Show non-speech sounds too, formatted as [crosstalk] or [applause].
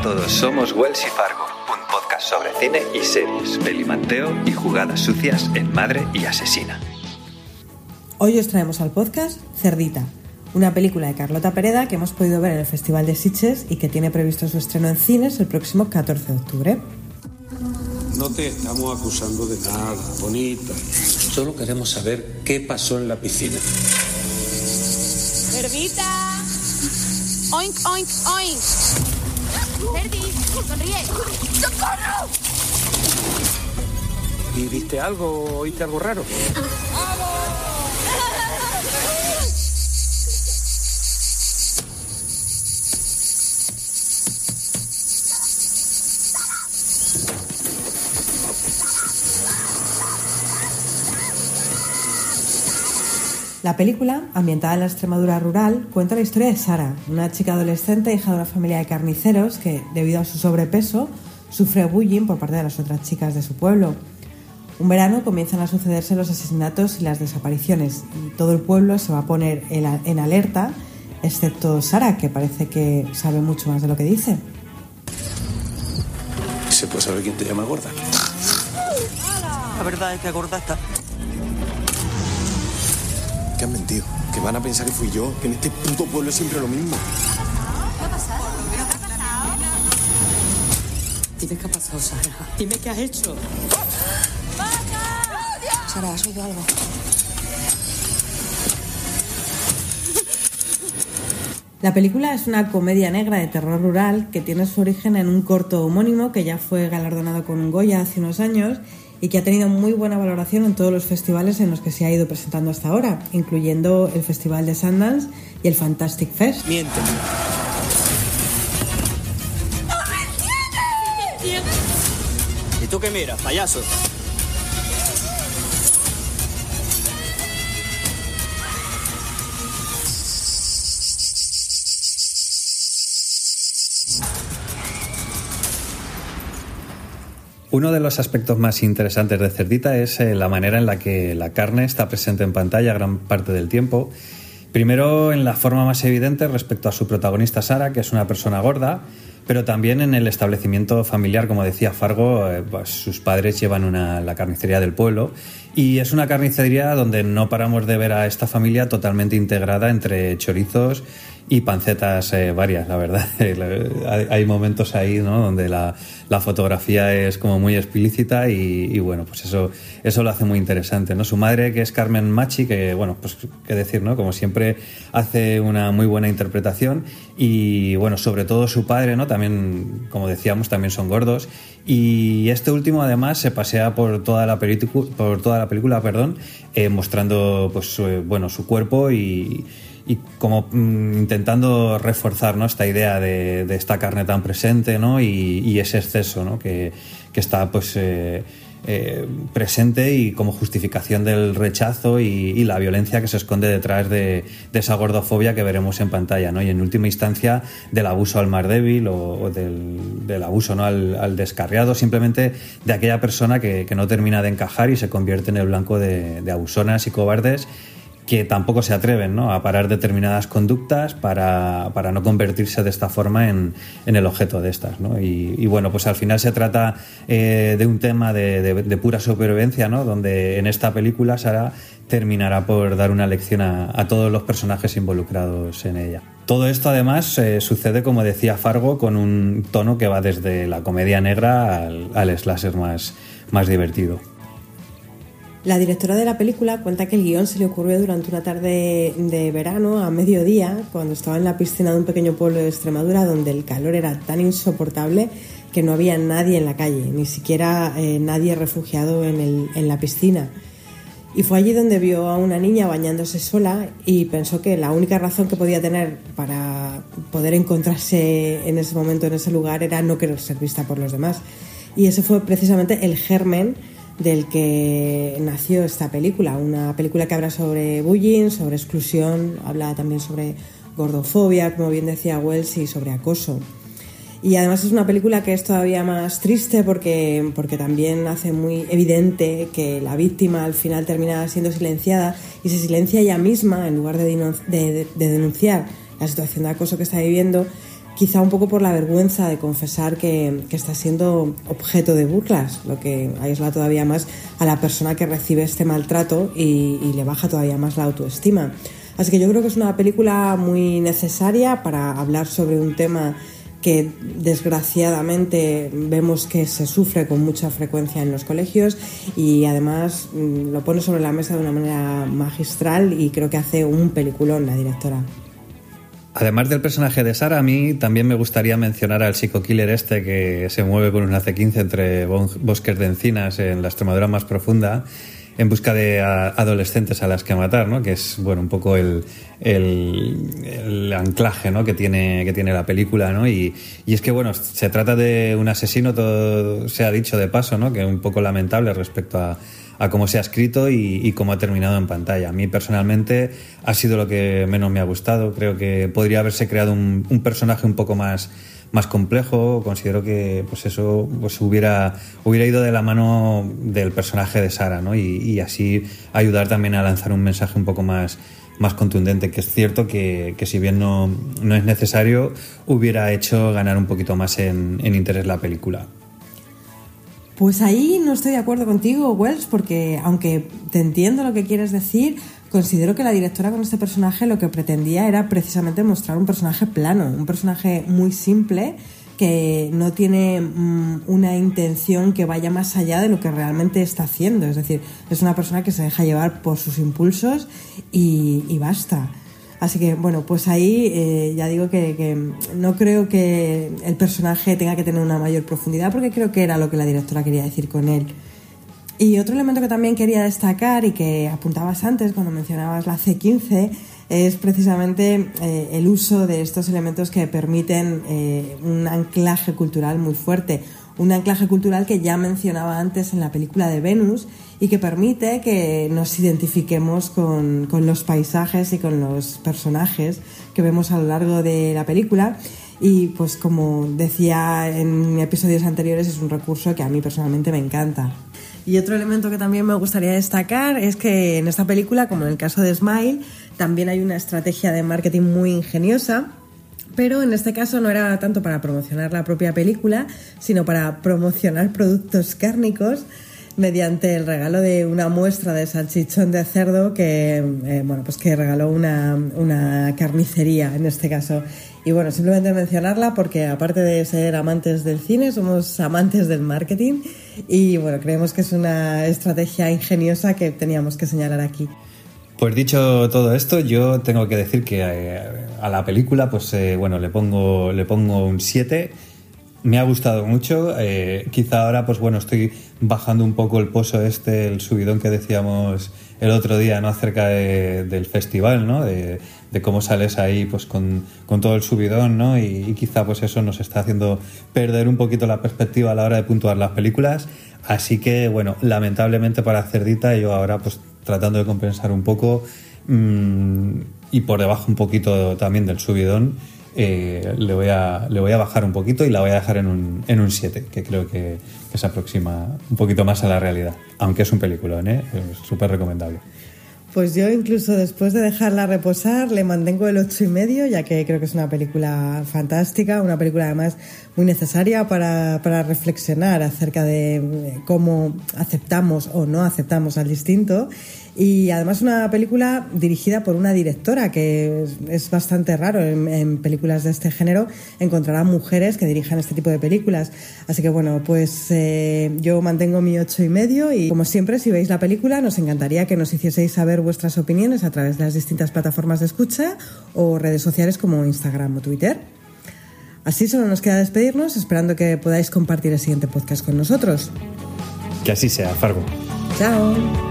Hola a todos, somos Wells y Fargo, un podcast sobre cine y series, pelimanteo y jugadas sucias en Madre y Asesina. Hoy os traemos al podcast Cerdita, una película de Carlota Pereda que hemos podido ver en el Festival de Sitges y que tiene previsto su estreno en cines el próximo 14 de octubre. No te estamos acusando de nada, bonita. Solo queremos saber qué pasó en la piscina. ¡Cerdita! ¡Oink, oink, oink! ¡Cerdi! ¡Sonríe! ¡Socorro! ¿Y viste algo? ¿Oíste algo raro? La película, ambientada en la Extremadura rural, cuenta la historia de Sara, una chica adolescente hija de una familia de carniceros que, debido a su sobrepeso, sufre bullying por parte de las otras chicas de su pueblo. Un verano comienzan a sucederse los asesinatos y las desapariciones y todo el pueblo se va a poner en alerta, excepto Sara, que parece que sabe mucho más de lo que dice. ¿Se puede saber quién te llama gorda? La verdad es que gorda está. Que han mentido, que van a pensar que fui yo, que en este puto pueblo es siempre lo mismo. ¿Qué ha pasado? ¿Pero qué ha pasado? Dime qué ha pasado, Sara. Dime qué has hecho. Sara, ¿has oído algo? La película es una comedia negra de terror rural que tiene su origen en un corto homónimo que ya fue galardonado con un Goya hace unos años y que ha tenido muy buena valoración en todos los festivales en los que se ha ido presentando hasta ahora, incluyendo el Festival de Sundance y el Fantastic Fest. Miente. ¿Y tú qué miras, payaso? Uno de los aspectos más interesantes de Cerdita es eh, la manera en la que la carne está presente en pantalla gran parte del tiempo. Primero en la forma más evidente respecto a su protagonista Sara, que es una persona gorda, pero también en el establecimiento familiar, como decía Fargo, eh, pues sus padres llevan una, la carnicería del pueblo y es una carnicería donde no paramos de ver a esta familia totalmente integrada entre chorizos y pancetas eh, varias, la verdad. [laughs] hay, hay momentos ahí ¿no? donde la, la fotografía es como muy explícita y, bueno, pues eso, eso lo hace muy interesante. ¿no? Su madre, que es Carmen Machi, que bueno, pues qué decir, ¿no? Como siempre hace una muy buena interpretación y bueno, sobre todo su padre, ¿no? También, como decíamos, también son gordos y este último además se pasea por toda la, por toda la película, perdón, eh, mostrando pues bueno, su cuerpo y y como mm, intentando reforzar esta idea de, esta carne tan presente ¿no? y, y ese exceso ¿no? que, que, está pues eh, eh, presente y como justificación del rechazo y, la violencia que se esconde detrás de, esa gordofobia que veremos en pantalla ¿no? y en última instancia del abuso al más débil o, o del, del, abuso ¿no? al, al, descarriado simplemente de aquella persona que, que, no termina de encajar y se convierte en el blanco de, de abusonas y cobardes que tampoco se atreven ¿no? a parar determinadas conductas para, para, no convertirse de esta forma en, en el objeto de estas. ¿no? Y, bueno, pues al final se trata eh, de un tema de, de, de, pura supervivencia, ¿no? donde en esta película Sara terminará por dar una lección a, a todos los personajes involucrados en ella. Todo esto además eh, sucede, como decía Fargo, con un tono que va desde la comedia negra al, al slasher más, más divertido. La directora de la película cuenta que el guion se le ocurrió durante una tarde de verano a mediodía, cuando estaba en la piscina de un pequeño pueblo de Extremadura donde el calor era tan insoportable que no había nadie en la calle, ni siquiera eh, nadie refugiado en, el, en la piscina. Y fue allí donde vio a una niña bañándose sola y pensó que la única razón que podía tener para poder encontrarse en ese momento, en ese lugar, era no querer ser vista por los demás. Y ese fue precisamente el germen del que nació esta película, una película que habla sobre bullying, sobre exclusión, habla también sobre gordofobia, como bien decía Wells, y sobre acoso. Y además es una película que es todavía más triste porque, porque también hace muy evidente que la víctima al final termina siendo silenciada y se silencia ella misma en lugar de, de, de denunciar la situación de acoso que está viviendo quizá un poco por la vergüenza de confesar que, está siendo objeto de burlas, lo que aísla todavía más a la persona que recibe este maltrato y, y le baja todavía más la autoestima. Así que yo creo que es una película muy necesaria para hablar sobre un tema que desgraciadamente vemos que se sufre con mucha frecuencia en los colegios y además mm, lo pone sobre la mesa de una manera magistral y creo que hace un peliculón la directora. Además del personaje de Sara, a mí también me gustaría mencionar al psico-killer este que se mueve con un AC-15 entre bosques de encinas en la Extremadura más profunda en busca de adolescentes a las que matar, ¿no? Que es, bueno, un poco el, el, anclaje, ¿no? Que tiene, que tiene la película, ¿no? Y, es que, bueno, se trata de un asesino, todo se ha dicho de paso, ¿no? Que es un poco lamentable respecto a, a cómo se ha escrito y, cómo ha terminado en pantalla. A mí personalmente ha sido lo que menos me ha gustado. Creo que podría haberse creado un, personaje un poco más más complejo, considero que pues eso pues hubiera, hubiera ido de la mano del personaje de Sara, ¿no? Y, así ayudar también a lanzar un mensaje un poco más, más contundente, que es cierto que, si bien no, no, es necesario, hubiera hecho ganar un poquito más en interés la película. Pues ahí no estoy de acuerdo contigo, Wells, porque aunque te entiendo lo que quieres decir, considero que la directora con este personaje lo que pretendía era precisamente mostrar un personaje plano, un personaje muy simple que no tiene mm, una intención que vaya más allá de lo que realmente está haciendo. Es decir, es una persona que se deja llevar por sus impulsos y, basta. Así que, bueno, pues ahí eh, ya digo que, no creo que el personaje tenga que tener una mayor profundidad porque creo que era lo que la directora quería decir con él. Y otro elemento que también quería destacar y que apuntabas antes cuando mencionabas la C15 es precisamente eh, el uso de estos elementos que permiten eh, un anclaje cultural muy fuerte. Un anclaje cultural que ya mencionaba antes en la película de Venus y que permite que nos identifiquemos con, con los paisajes y con los personajes que vemos a lo largo de la película y pues como decía en episodios anteriores es un recurso que a mí personalmente me encanta. Y otro elemento que también me gustaría destacar es que en esta película, como en el caso de Smile, también hay una estrategia de marketing muy ingeniosa pero en este caso no era tanto para promocionar la propia película, sino para promocionar productos cárnicos mediante el regalo de una muestra de salchichón de cerdo que, eh, bueno, pues que regaló una, una carnicería en este caso. Y bueno, simplemente mencionarla porque aparte de ser amantes del cine, somos amantes del marketing y bueno, creemos que es una estrategia ingeniosa que teníamos que señalar aquí. Pues dicho todo esto, yo tengo que decir que eh, a, la película, pues eh, bueno, le pongo, le pongo un 7. Me ha gustado mucho. Eh, quizá ahora, pues bueno, estoy bajando un poco el pozo este, el subidón que decíamos el otro día, ¿no? Acerca del festival, ¿no? De, cómo sales ahí pues con, con todo el subidón, ¿no? Y, quizá pues eso nos está haciendo perder un poquito la perspectiva a la hora de puntuar las películas. Así que, bueno, lamentablemente para Cerdita, yo ahora pues tratando de compensar un poco mmm, y por debajo un poquito también del subidón, eh, le, voy a, le voy a bajar un poquito y la voy a dejar en un, en un 7, que creo que, se aproxima un poquito más a la realidad. Aunque es un peliculón, ¿eh? súper recomendable. Pues yo incluso después de dejarla reposar le mantengo el ocho y medio, ya que creo que es una película fantástica, una película además muy necesaria para, para reflexionar acerca de cómo aceptamos o no aceptamos al distinto y además una película dirigida por una directora, que es, bastante raro en, películas de este género encontrar a mujeres que dirijan este tipo de películas. Así que bueno, pues eh, yo mantengo mi ocho y medio y como siempre, si veis la película, nos encantaría que nos hicieseis saber vuestras opiniones a través de las distintas plataformas de escucha o redes sociales como Instagram o Twitter. Así solo nos queda despedirnos, esperando que podáis compartir el siguiente podcast con nosotros. Que así sea, Fargo. Chao.